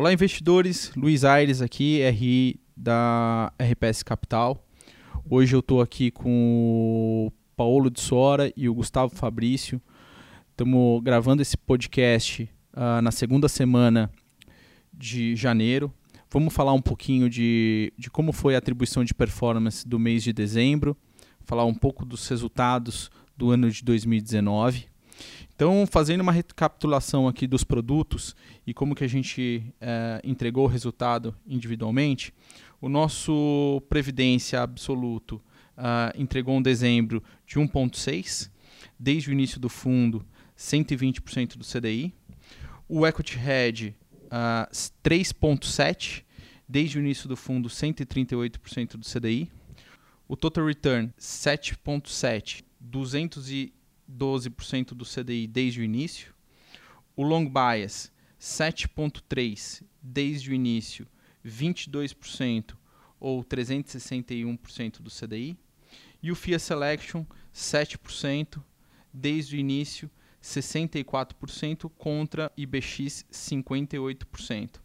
Olá, investidores. Luiz Aires aqui, RI da RPS Capital. Hoje eu estou aqui com o Paulo de Sora e o Gustavo Fabrício. Estamos gravando esse podcast uh, na segunda semana de janeiro. Vamos falar um pouquinho de, de como foi a atribuição de performance do mês de dezembro, falar um pouco dos resultados do ano de 2019. Então, fazendo uma recapitulação aqui dos produtos e como que a gente é, entregou o resultado individualmente, o nosso Previdência Absoluto uh, entregou um dezembro de 1,6, desde o início do fundo, 120% do CDI. O Equity Hedge, uh, 3,7, desde o início do fundo, 138% do CDI. O Total Return, 7,7, 212% do CDI desde o início. O Long Bias, 7,3, desde o início, 22% ou 361% do CDI. E o FIA Selection, 7%, desde o início, 64% contra IBX 58%.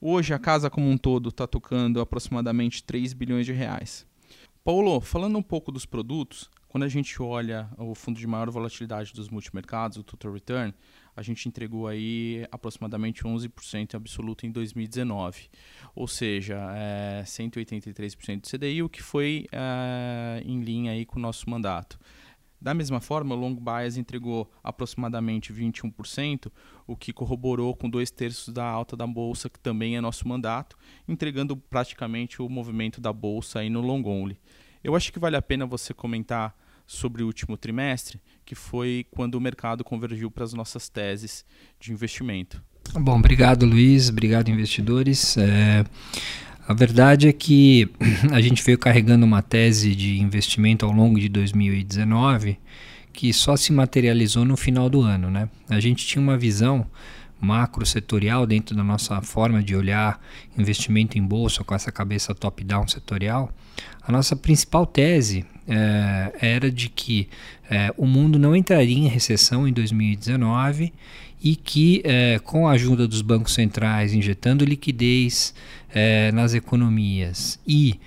Hoje a casa como um todo está tocando aproximadamente 3 bilhões de reais. Paulo, falando um pouco dos produtos, quando a gente olha o fundo de maior volatilidade dos multimercados, o Total Return, a gente entregou aí aproximadamente 11% absoluto em 2019, ou seja, é 183% do CDI, o que foi é, em linha aí com o nosso mandato. Da mesma forma, o Long Bias entregou aproximadamente 21%, o que corroborou com dois terços da alta da bolsa, que também é nosso mandato, entregando praticamente o movimento da bolsa aí no long only. Eu acho que vale a pena você comentar sobre o último trimestre, que foi quando o mercado convergiu para as nossas teses de investimento. Bom, obrigado Luiz, obrigado investidores. É, a verdade é que a gente veio carregando uma tese de investimento ao longo de 2019 que só se materializou no final do ano. Né? A gente tinha uma visão macro setorial dentro da nossa forma de olhar investimento em bolsa com essa cabeça top-down setorial, a nossa principal tese é, era de que é, o mundo não entraria em recessão em 2019 e que, é, com a ajuda dos bancos centrais injetando liquidez nas economias e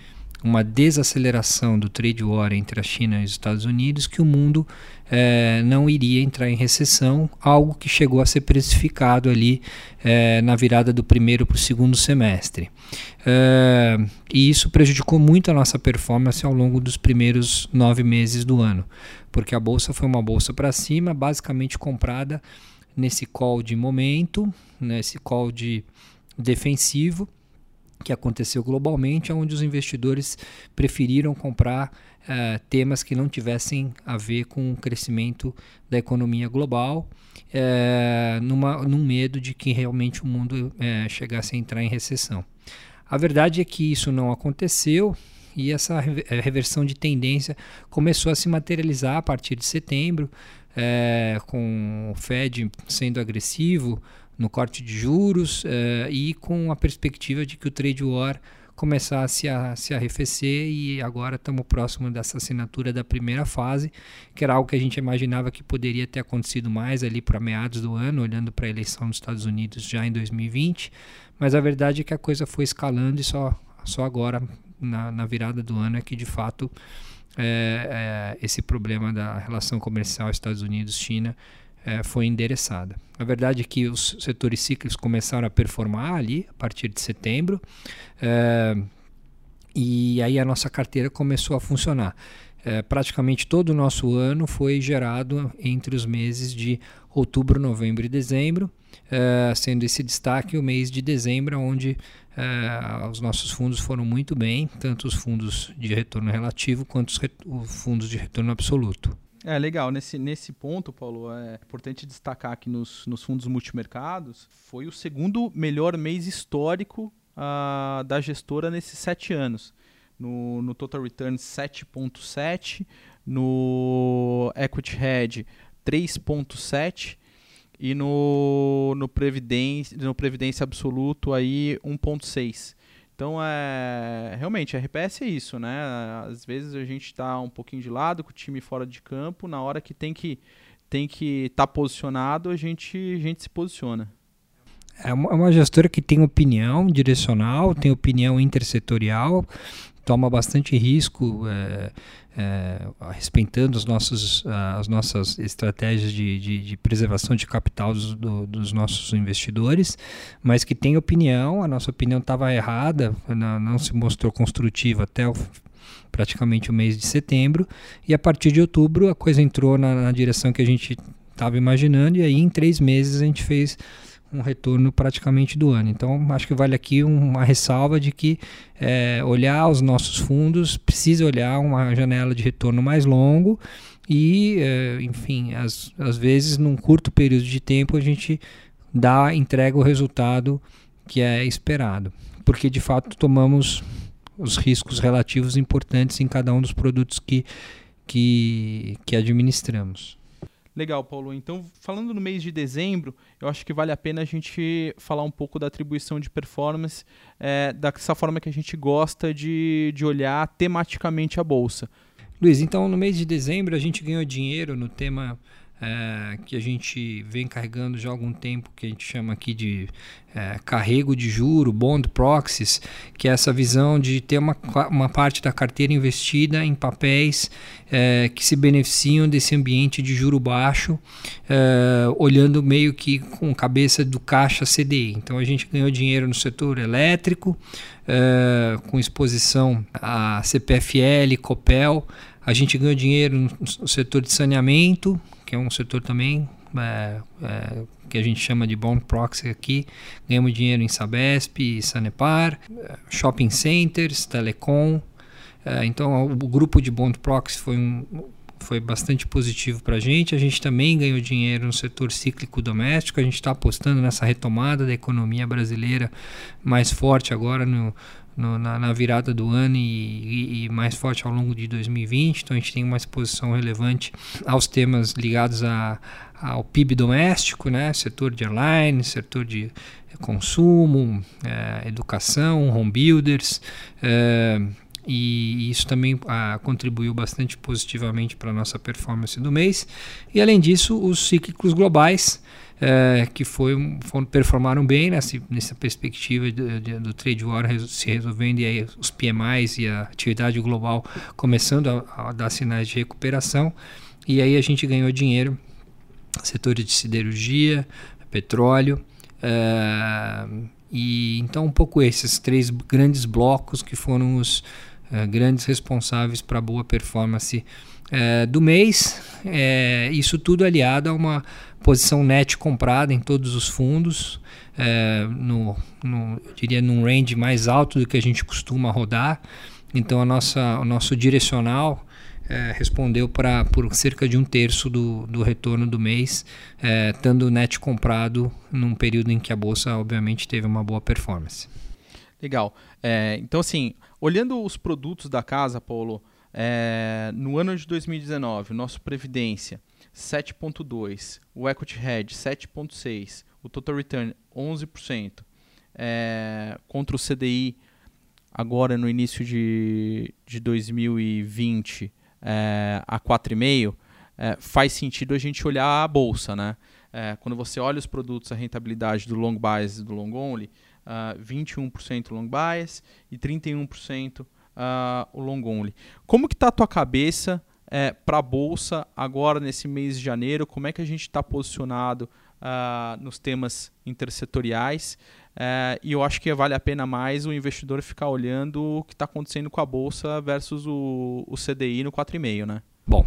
uma desaceleração do trade war entre a China e os Estados Unidos, que o mundo é, não iria entrar em recessão, algo que chegou a ser precificado ali é, na virada do primeiro para o segundo semestre. É, e isso prejudicou muito a nossa performance ao longo dos primeiros nove meses do ano, porque a bolsa foi uma bolsa para cima, basicamente comprada nesse call de momento, nesse call de defensivo que aconteceu globalmente, onde os investidores preferiram comprar uh, temas que não tivessem a ver com o crescimento da economia global, uh, numa, num medo de que realmente o mundo uh, chegasse a entrar em recessão. A verdade é que isso não aconteceu e essa reversão de tendência começou a se materializar a partir de setembro, com o Fed sendo agressivo, no corte de juros uh, e com a perspectiva de que o trade war começasse a se arrefecer e agora estamos próximo dessa assinatura da primeira fase, que era algo que a gente imaginava que poderia ter acontecido mais ali para meados do ano, olhando para a eleição nos Estados Unidos já em 2020, mas a verdade é que a coisa foi escalando e só, só agora, na, na virada do ano, é que de fato é, é, esse problema da relação comercial Estados Unidos-China é, foi endereçada. A verdade é que os setores cíclicos começaram a performar ali a partir de setembro é, e aí a nossa carteira começou a funcionar. É, praticamente todo o nosso ano foi gerado entre os meses de outubro, novembro e dezembro, é, sendo esse destaque o mês de dezembro, onde é, os nossos fundos foram muito bem, tanto os fundos de retorno relativo quanto os, os fundos de retorno absoluto. É legal. Nesse, nesse ponto, Paulo, é importante destacar que nos, nos fundos multimercados foi o segundo melhor mês histórico uh, da gestora nesses sete anos. No, no Total Return 7.7, no Equity Hedge 3.7 e no, no, Previdência, no Previdência Absoluto aí 1.6. Então, é, realmente, RPS é isso, né? Às vezes a gente está um pouquinho de lado, com o time fora de campo, na hora que tem que tem que estar tá posicionado, a gente, a gente se posiciona. é uma, é uma gestora que tem opinião direcional, tem opinião intersetorial, toma bastante risco é, é, respeitando os nossos, as nossas estratégias de, de, de preservação de capital dos, do, dos, nossos investidores, mas que tem opinião, a nossa opinião estava errada, não, não, se mostrou construtiva até o, praticamente o mês de setembro, e a partir de outubro a coisa entrou na, na direção que a gente estava imaginando, e aí em três meses a gente fez um retorno praticamente do ano. Então, acho que vale aqui uma ressalva de que é, olhar os nossos fundos precisa olhar uma janela de retorno mais longo e, é, enfim, às, às vezes num curto período de tempo a gente dá, entrega o resultado que é esperado, porque de fato tomamos os riscos relativos importantes em cada um dos produtos que, que, que administramos. Legal, Paulo. Então, falando no mês de dezembro, eu acho que vale a pena a gente falar um pouco da atribuição de performance, é, dessa forma que a gente gosta de, de olhar tematicamente a bolsa. Luiz, então no mês de dezembro a gente ganhou dinheiro no tema é, que a gente vem carregando já há algum tempo, que a gente chama aqui de é, carrego de juro, bond proxies, que é essa visão de ter uma, uma parte da carteira investida em papéis é, que se beneficiam desse ambiente de juro baixo, é, olhando meio que com cabeça do caixa CDI. Então a gente ganhou dinheiro no setor elétrico, é, com exposição a CPFL, Copel, a gente ganhou dinheiro no setor de saneamento, que é um setor também é, é, que a gente chama de bond proxy aqui. Ganhamos dinheiro em Sabesp, Sanepar, shopping centers, telecom. É, então o grupo de bond proxy foi um, foi bastante positivo para a gente. A gente também ganhou dinheiro no setor cíclico doméstico. A gente está apostando nessa retomada da economia brasileira mais forte agora no, no, na, na, virada do ano e, e, e, mais forte ao longo de 2020. Então a gente tem uma exposição relevante aos temas ligados a, ao PIB doméstico, né? setor de airline, setor de consumo, é, educação, home builders. É, e isso também ah, contribuiu bastante positivamente para a nossa performance do mês. E além disso, os cíclicos globais é, que foi, foram, performaram bem nessa, nessa perspectiva de, de, do trade war se resolvendo e aí os PMIs e a atividade global começando a, a dar sinais de recuperação. E aí a gente ganhou dinheiro, setores de siderurgia, petróleo, é, e então um pouco esses três grandes blocos que foram os grandes responsáveis para a boa performance é, do mês. É, isso tudo aliado a uma posição net comprada em todos os fundos, é, no, no, eu diria num range mais alto do que a gente costuma rodar. Então a nossa, o nosso direcional é, respondeu para por cerca de um terço do, do retorno do mês, estando net comprado num período em que a bolsa obviamente teve uma boa performance. Legal. É, então assim, olhando os produtos da casa, Paulo, é, no ano de 2019, o nosso Previdência 7,2%, o Equity Hedge 7,6%, o Total Return 11%, é, contra o CDI agora no início de, de 2020 é, a 4,5%, é, faz sentido a gente olhar a bolsa. Né? É, quando você olha os produtos, a rentabilidade do long bias e do long only, uh, 21% long bias e 31% uh, o long only. Como que está a tua cabeça é, para a bolsa agora nesse mês de janeiro? Como é que a gente está posicionado uh, nos temas intersetoriais? Uh, e eu acho que vale a pena mais o investidor ficar olhando o que está acontecendo com a bolsa versus o, o CDI no 4,5, né? Bom,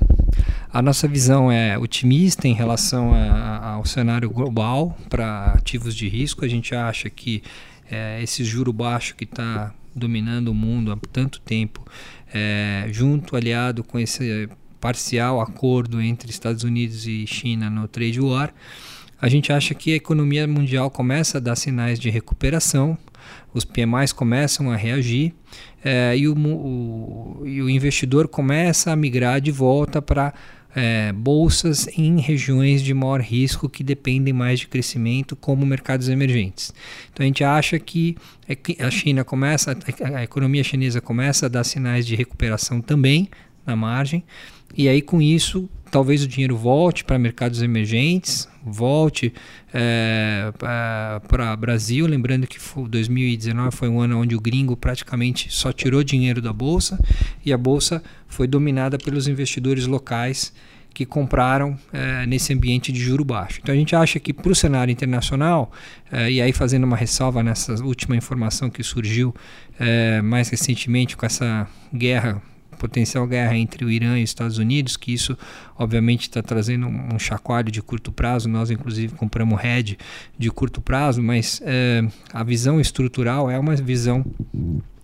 a nossa visão é otimista em relação a, ao cenário global para ativos de risco. A gente acha que é, esse juro baixo que está dominando o mundo há tanto tempo, é, junto aliado com esse parcial acordo entre Estados Unidos e China no trade war, a gente acha que a economia mundial começa a dar sinais de recuperação, os PMIs começam a reagir é, e, o, o, e o investidor começa a migrar de volta para é, bolsas em regiões de maior risco que dependem mais de crescimento, como mercados emergentes. Então a gente acha que a China começa, a economia chinesa começa a dar sinais de recuperação também na margem. e aí com isso talvez o dinheiro volte para mercados emergentes, volte é, para Brasil, lembrando que 2019 foi um ano onde o gringo praticamente só tirou dinheiro da bolsa e a bolsa foi dominada pelos investidores locais que compraram é, nesse ambiente de juro baixo. Então a gente acha que para o cenário internacional, é, e aí fazendo uma ressalva nessa última informação que surgiu é, mais recentemente com essa guerra potencial guerra entre o Irã e os Estados Unidos, que isso obviamente está trazendo um chacoalho de curto prazo. Nós, inclusive, compramos RED de curto prazo, mas é, a visão estrutural é uma visão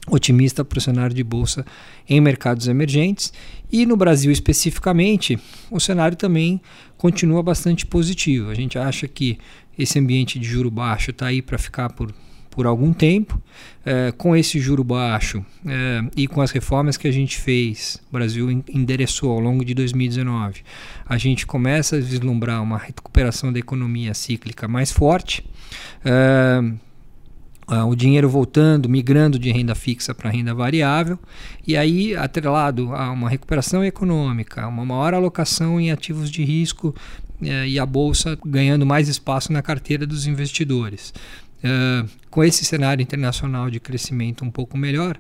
otimista para o cenário de bolsa em mercados emergentes e no Brasil especificamente o cenário também continua bastante positivo. A gente acha que esse ambiente de juro baixo está aí para ficar por por algum tempo. É, com esse juro baixo é, e com as reformas que a gente fez, o Brasil endereçou ao longo de 2019, a gente começa a vislumbrar uma recuperação da economia cíclica mais forte. É, o dinheiro voltando, migrando de renda fixa para renda variável, e aí, atrelado a uma recuperação econômica, uma maior alocação em ativos de risco e a bolsa ganhando mais espaço na carteira dos investidores. Uh, com esse cenário internacional de crescimento um pouco melhor,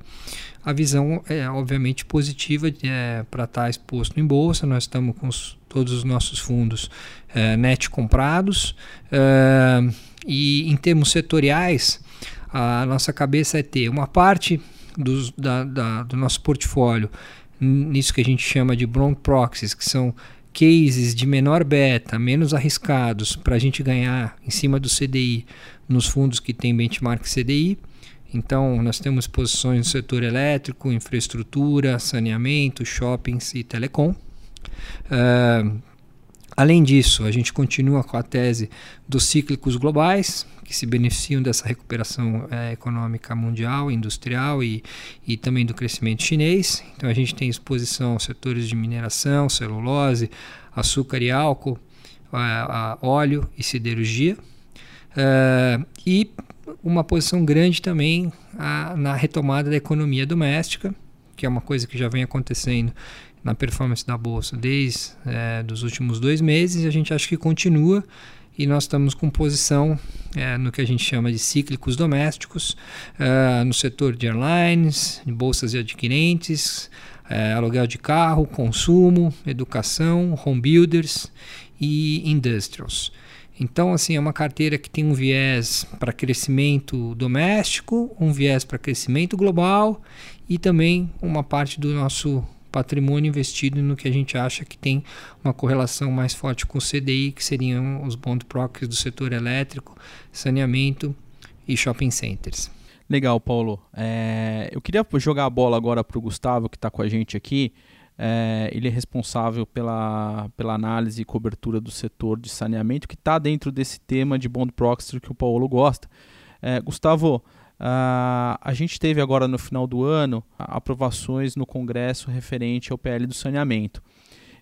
a visão é obviamente positiva é, para estar tá exposto em bolsa. Nós estamos com os, todos os nossos fundos é, net comprados uh, e em termos setoriais, a nossa cabeça é ter uma parte dos, da, da, do nosso portfólio nisso que a gente chama de bond proxies, que são cases de menor beta, menos arriscados, para a gente ganhar em cima do CDI nos fundos que tem benchmark CDI. Então, nós temos posições no setor elétrico, infraestrutura, saneamento, shoppings e telecom. Uh, além disso, a gente continua com a tese dos cíclicos globais, que se beneficiam dessa recuperação é, econômica mundial, industrial e, e também do crescimento chinês. Então a gente tem exposição aos setores de mineração, celulose, açúcar e álcool, a, a óleo e siderurgia. Uh, e uma posição grande também a, na retomada da economia doméstica, que é uma coisa que já vem acontecendo na performance da bolsa desde é, dos últimos dois meses a gente acha que continua e nós estamos com posição é, no que a gente chama de cíclicos domésticos, é, no setor de airlines, de bolsas de adquirentes, é, aluguel de carro, consumo, educação, home builders e industrials. Então, assim, é uma carteira que tem um viés para crescimento doméstico, um viés para crescimento global e também uma parte do nosso patrimônio investido no que a gente acha que tem uma correlação mais forte com o CDI, que seriam os bond proxies do setor elétrico, saneamento e shopping centers. Legal, Paulo. É, eu queria jogar a bola agora para o Gustavo, que está com a gente aqui. É, ele é responsável pela, pela análise e cobertura do setor de saneamento, que está dentro desse tema de bond proxy que o Paulo gosta. É, Gustavo, Uh, a gente teve agora no final do ano aprovações no Congresso referente ao PL do saneamento.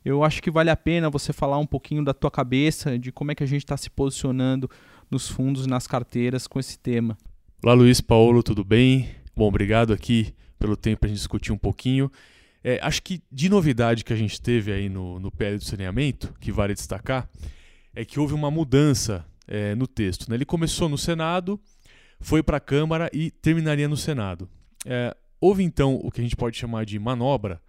Eu acho que vale a pena você falar um pouquinho da tua cabeça, de como é que a gente está se posicionando nos fundos e nas carteiras com esse tema. Olá Luiz Paulo, tudo bem? Bom, obrigado aqui pelo tempo para a gente discutir um pouquinho. É, acho que de novidade que a gente teve aí no, no PL do saneamento, que vale destacar, é que houve uma mudança é, no texto. Né? Ele começou no Senado, foi para a Câmara e terminaria no Senado. É, houve então o que a gente pode chamar de manobra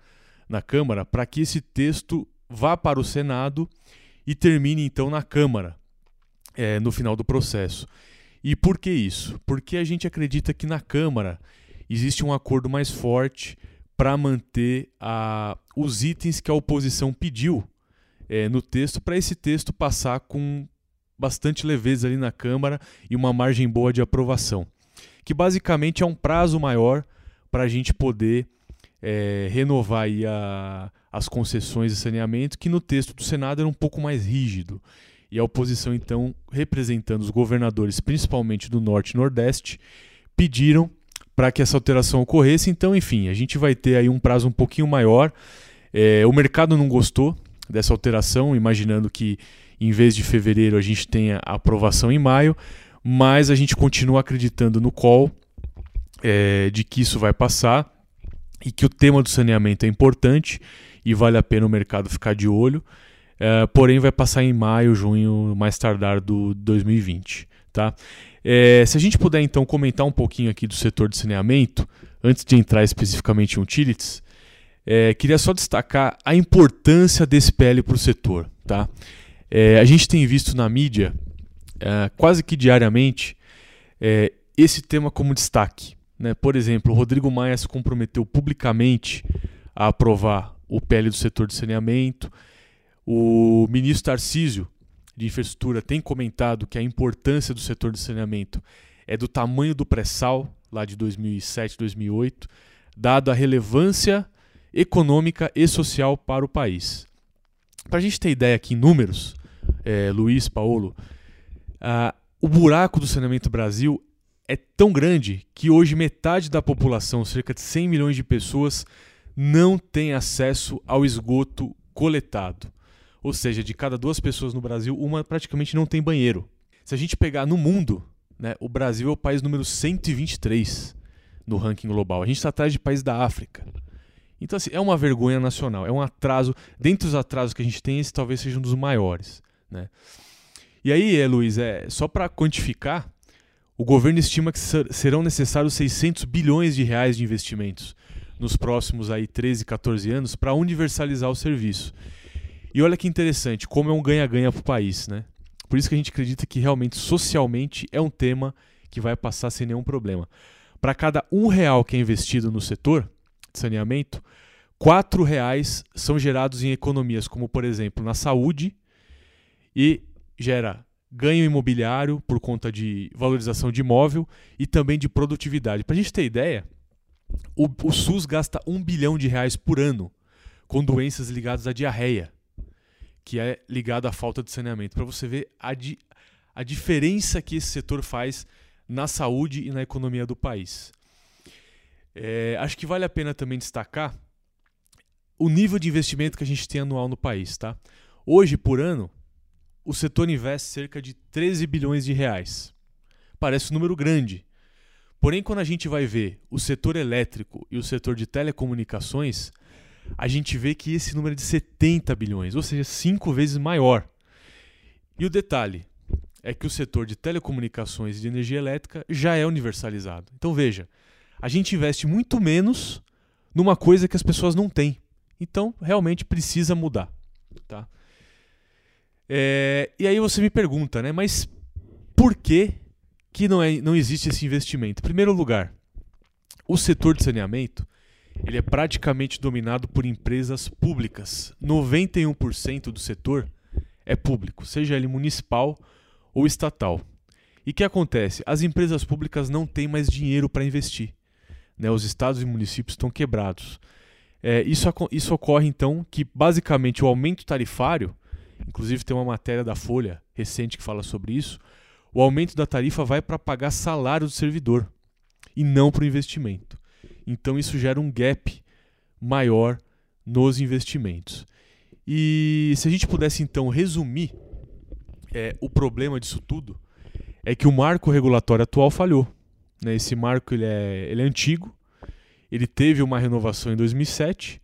na Câmara para que esse texto vá para o Senado e termine então na Câmara é, no final do processo. E por que isso? Porque a gente acredita que na Câmara existe um acordo mais forte para manter a, os itens que a oposição pediu é, no texto, para esse texto passar com bastante leveza ali na Câmara e uma margem boa de aprovação, que basicamente é um prazo maior para a gente poder é, renovar a, as concessões de saneamento, que no texto do Senado era um pouco mais rígido. E a oposição, então, representando os governadores, principalmente do Norte e Nordeste, pediram para que essa alteração ocorresse. Então, enfim, a gente vai ter aí um prazo um pouquinho maior. É, o mercado não gostou dessa alteração, imaginando que em vez de fevereiro a gente tenha aprovação em maio, mas a gente continua acreditando no call é, de que isso vai passar e que o tema do saneamento é importante e vale a pena o mercado ficar de olho. É, porém, vai passar em maio, junho, mais tardar do 2020. Tá? É, se a gente puder então comentar um pouquinho aqui do setor de saneamento, antes de entrar especificamente em utilities, é, queria só destacar a importância desse PL para o setor. Tá? É, a gente tem visto na mídia, é, quase que diariamente, é, esse tema como destaque. Né? Por exemplo, o Rodrigo Maia se comprometeu publicamente a aprovar o PL do setor de saneamento. O ministro Tarcísio, de Infraestrutura, tem comentado que a importância do setor de saneamento é do tamanho do pré-sal, lá de 2007, 2008, dado a relevância econômica e social para o país. Para a gente ter ideia aqui em números, é, Luiz, Paulo, uh, o buraco do saneamento Brasil é tão grande que hoje metade da população, cerca de 100 milhões de pessoas, não tem acesso ao esgoto coletado. Ou seja, de cada duas pessoas no Brasil, uma praticamente não tem banheiro. Se a gente pegar no mundo, né, o Brasil é o país número 123 no ranking global. A gente está atrás de países da África. Então, assim, é uma vergonha nacional, é um atraso. Dentre os atrasos que a gente tem, esse talvez seja um dos maiores. Né? E aí, é, Luiz, é, só para quantificar, o governo estima que serão necessários 600 bilhões de reais de investimentos nos próximos aí 13, 14 anos para universalizar o serviço. E olha que interessante, como é um ganha-ganha para o país, né? Por isso que a gente acredita que realmente socialmente é um tema que vai passar sem nenhum problema. Para cada um real que é investido no setor, de saneamento, quatro reais são gerados em economias, como por exemplo na saúde, e gera ganho imobiliário por conta de valorização de imóvel e também de produtividade. Para a gente ter ideia, o, o, SUS gasta um bilhão de reais por ano com doenças ligadas à diarreia, que é ligada à falta de saneamento. Para você ver a, di, a diferença que esse setor faz na saúde e na economia do país. É, acho que vale a pena também destacar o nível de investimento que a gente tem anual no país. Tá? Hoje, por ano, o setor investe cerca de 13 bilhões de reais. Parece um número grande. Porém, quando a gente vai ver o setor elétrico e o setor de telecomunicações, a gente vê que esse número é de 70 bilhões, ou seja, cinco vezes maior. E o detalhe é que o setor de telecomunicações e de energia elétrica já é universalizado. Então veja, a gente investe muito menos numa coisa que as pessoas não têm. Então, realmente precisa mudar. Tá? É, e aí você me pergunta, né? Mas por que, que não, é, não existe esse investimento? Em primeiro lugar, o setor de saneamento ele é praticamente dominado por empresas públicas. 91% do setor é público, seja ele municipal ou estatal. E o que acontece? As empresas públicas não têm mais dinheiro para investir né, os estados e municípios estão quebrados. É, isso, isso ocorre então que basicamente o aumento tarifário, inclusive tem uma matéria da Folha recente que fala sobre isso, o aumento da tarifa vai para pagar salário do servidor e não para o investimento. Então isso gera um gap maior nos investimentos. E se a gente pudesse então resumir é, o problema disso tudo, é que o marco regulatório atual falhou. Né? Esse marco ele é, ele é antigo, ele teve uma renovação em 2007,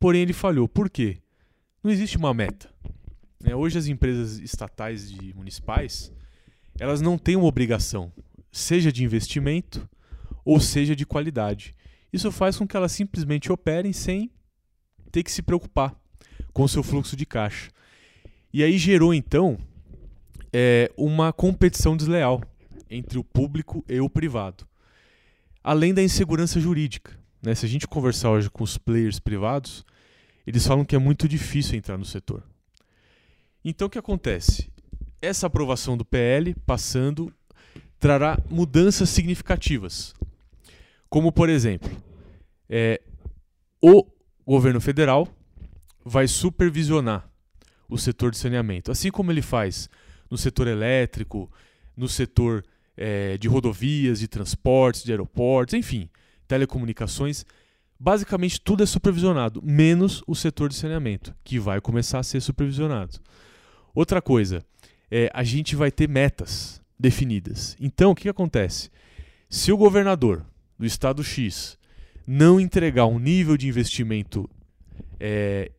porém ele falhou. Por quê? Não existe uma meta. Né? Hoje as empresas estatais e municipais elas não têm uma obrigação, seja de investimento ou seja de qualidade. Isso faz com que elas simplesmente operem sem ter que se preocupar com o seu fluxo de caixa. E aí gerou então é, uma competição desleal entre o público e o privado. Além da insegurança jurídica. Né? Se a gente conversar hoje com os players privados, eles falam que é muito difícil entrar no setor. Então o que acontece? Essa aprovação do PL passando trará mudanças significativas. Como, por exemplo, é, o governo federal vai supervisionar o setor de saneamento, assim como ele faz no setor elétrico, no setor é, de rodovias, de transportes, de aeroportos, enfim, telecomunicações. Basicamente tudo é supervisionado, menos o setor de saneamento, que vai começar a ser supervisionado. Outra coisa, é, a gente vai ter metas definidas. Então, o que, que acontece? Se o governador do estado X não entregar um nível de investimento é,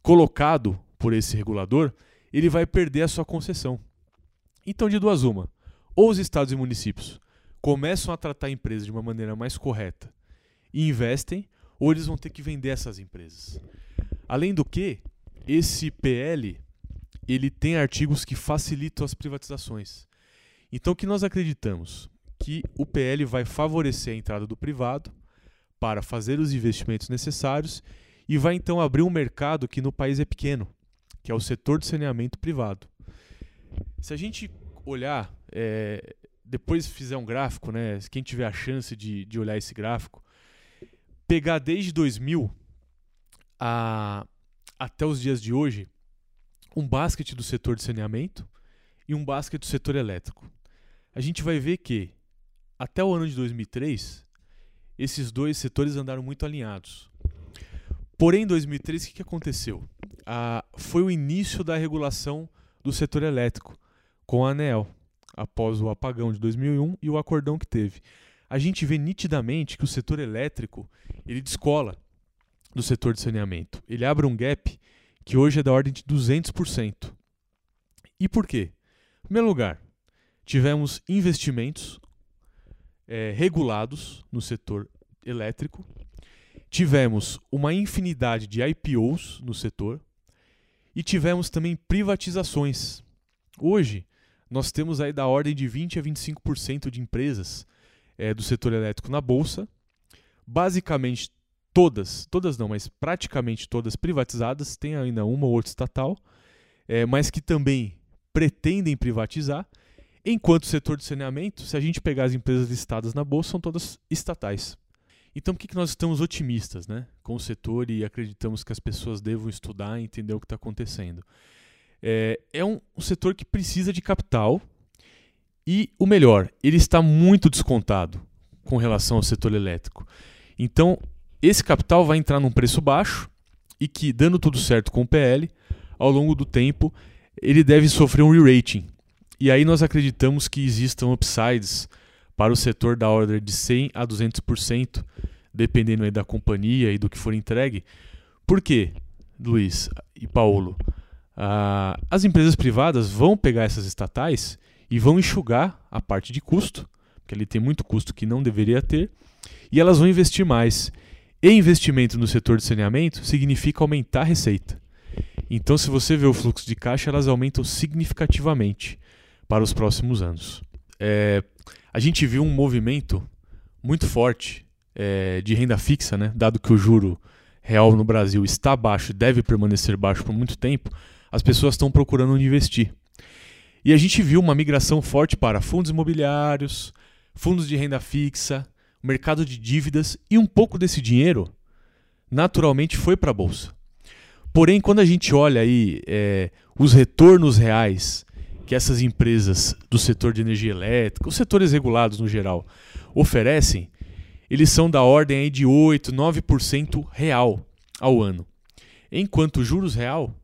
colocado por esse regulador, ele vai perder a sua concessão. Então, de duas uma, ou os estados e municípios começam a tratar a empresa de uma maneira mais correta e investem, ou eles vão ter que vender essas empresas. Além do que, esse PL ele tem artigos que facilitam as privatizações. Então, o que nós acreditamos? Que o PL vai favorecer a entrada do privado para fazer os investimentos necessários e vai então abrir um mercado que no país é pequeno, que é o setor de saneamento privado. Se a gente olhar, é, depois fizer um gráfico, né, quem tiver a chance de, de olhar esse gráfico, pegar desde 2000 a, até os dias de hoje, um basquete do setor de saneamento e um basquete do setor elétrico. A gente vai ver que, até o ano de 2003, esses dois setores andaram muito alinhados. Porém, em 2003, o que, aconteceu? Ah, foi o início da regulação do setor elétrico com a ANEEL, após o apagão de 2001 e o acordão que teve. A gente vê nitidamente que o setor elétrico ele descola do setor de saneamento. Ele abre um gap que hoje é da ordem de 200%. E por quê? Em primeiro lugar, tivemos investimentos é, regulados no setor elétrico. Tivemos uma infinidade de IPOs no setor e tivemos também privatizações. Hoje, nós temos aí da ordem de 20 a 25% de empresas é, do setor elétrico na bolsa, basicamente todas, todas não, mas praticamente todas privatizadas, tem ainda uma ou outra estatal, é, mas que também pretendem privatizar, enquanto o setor de saneamento, se a gente pegar as empresas listadas na bolsa, são todas estatais. Então, por que, que nós estamos otimistas né, com o setor e acreditamos que as pessoas devam estudar e entender o que está acontecendo? É, é um, um setor que precisa de capital e, o melhor, ele está muito descontado com relação ao setor elétrico. Então, esse capital vai entrar num preço baixo e que, dando tudo certo com o PL, ao longo do tempo, ele deve sofrer um re-rating. E aí nós acreditamos que existam upsides para o setor da ordem de 100 a 200%, dependendo aí da companhia e do que for entregue. Por quê, Luiz e Paulo? Ah, as empresas privadas vão pegar essas estatais e vão enxugar a parte de custo, porque ele tem muito custo que não deveria ter, e elas vão investir mais. E investimento no setor de saneamento significa aumentar a receita. Então, se você vê o fluxo de caixa, elas aumentam significativamente para os próximos anos. É, a gente viu um movimento muito forte é, de renda fixa, né? dado que o juro real no Brasil está baixo e deve permanecer baixo por muito tempo, as pessoas estão procurando onde investir. E a gente viu uma migração forte para fundos imobiliários, fundos de renda fixa, mercado de dívidas e um pouco desse dinheiro naturalmente foi para a bolsa. Porém, quando a gente olha aí é, os retornos reais que essas empresas do setor de energia elétrica, os setores regulados no geral, oferecem, eles são da ordem aí de 8, 9% real ao ano. Enquanto juros real,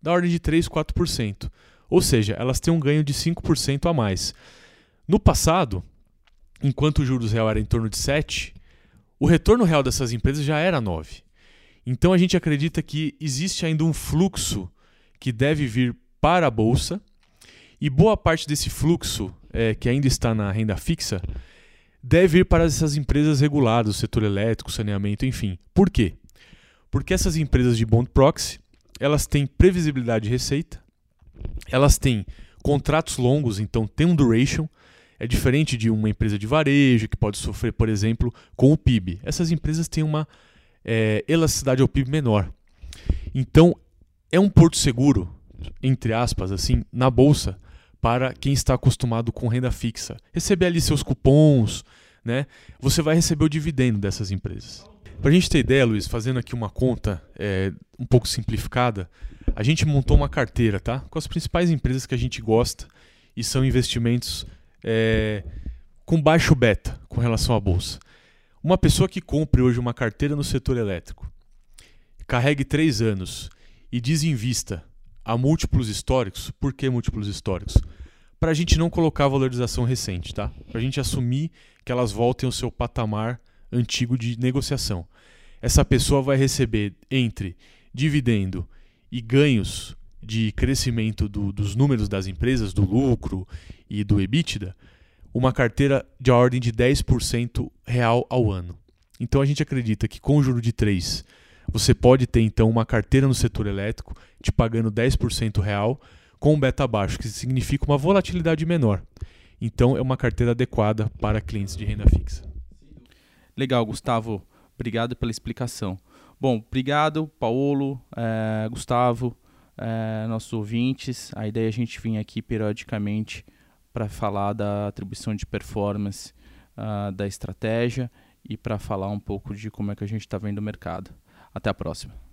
da ordem de 3, 4%. Ou seja, elas têm um ganho de 5% a mais. No passado, enquanto o juros real era em torno de 7, o retorno real dessas empresas já era 9. Então a gente acredita que existe ainda um fluxo que deve vir para a bolsa e boa parte desse fluxo, é, que ainda está na renda fixa, deve ir para essas empresas reguladas, setor elétrico, saneamento, enfim. Por quê? Porque essas empresas de bond proxy, elas têm previsibilidade de receita, elas têm contratos longos, então tem um duration, é diferente de uma empresa de varejo que pode sofrer, por exemplo, com o PIB. Essas empresas têm uma é, elasticidade ao PIB menor. Então, é um porto seguro, entre aspas, assim, na bolsa, para quem está acostumado com renda fixa. Receber ali seus cupons, né? Você vai receber o dividendo dessas empresas. Para a gente ter ideia, Luiz, fazendo aqui uma conta é, um pouco simplificada, a gente montou uma carteira, tá? Com as principais empresas que a gente gosta e são investimentos é, com baixo beta com relação à bolsa. Uma pessoa que compre hoje uma carteira no setor elétrico, carregue três anos e desinvista a múltiplos históricos. Por que múltiplos históricos? Para a gente não colocar valorização recente, tá? Para a gente assumir que elas voltem ao seu patamar antigo de negociação. Essa pessoa vai receber entre dividendo e ganhos de crescimento do, dos números das empresas, do lucro e do EBITDA, uma carteira de ordem de 10% real ao ano. Então a gente acredita que com o juro de 3, você pode ter então uma carteira no setor elétrico te pagando 10% real com um beta baixo, que significa uma volatilidade menor. Então é uma carteira adequada para clientes de renda fixa. Legal, Gustavo. Obrigado pela explicação. Bom, obrigado, Paulo, é, Gustavo, é, nossos ouvintes. A ideia é a gente vir aqui periodicamente para falar da atribuição de performance uh, da estratégia e para falar um pouco de como é que a gente está vendo o mercado. Até a próxima.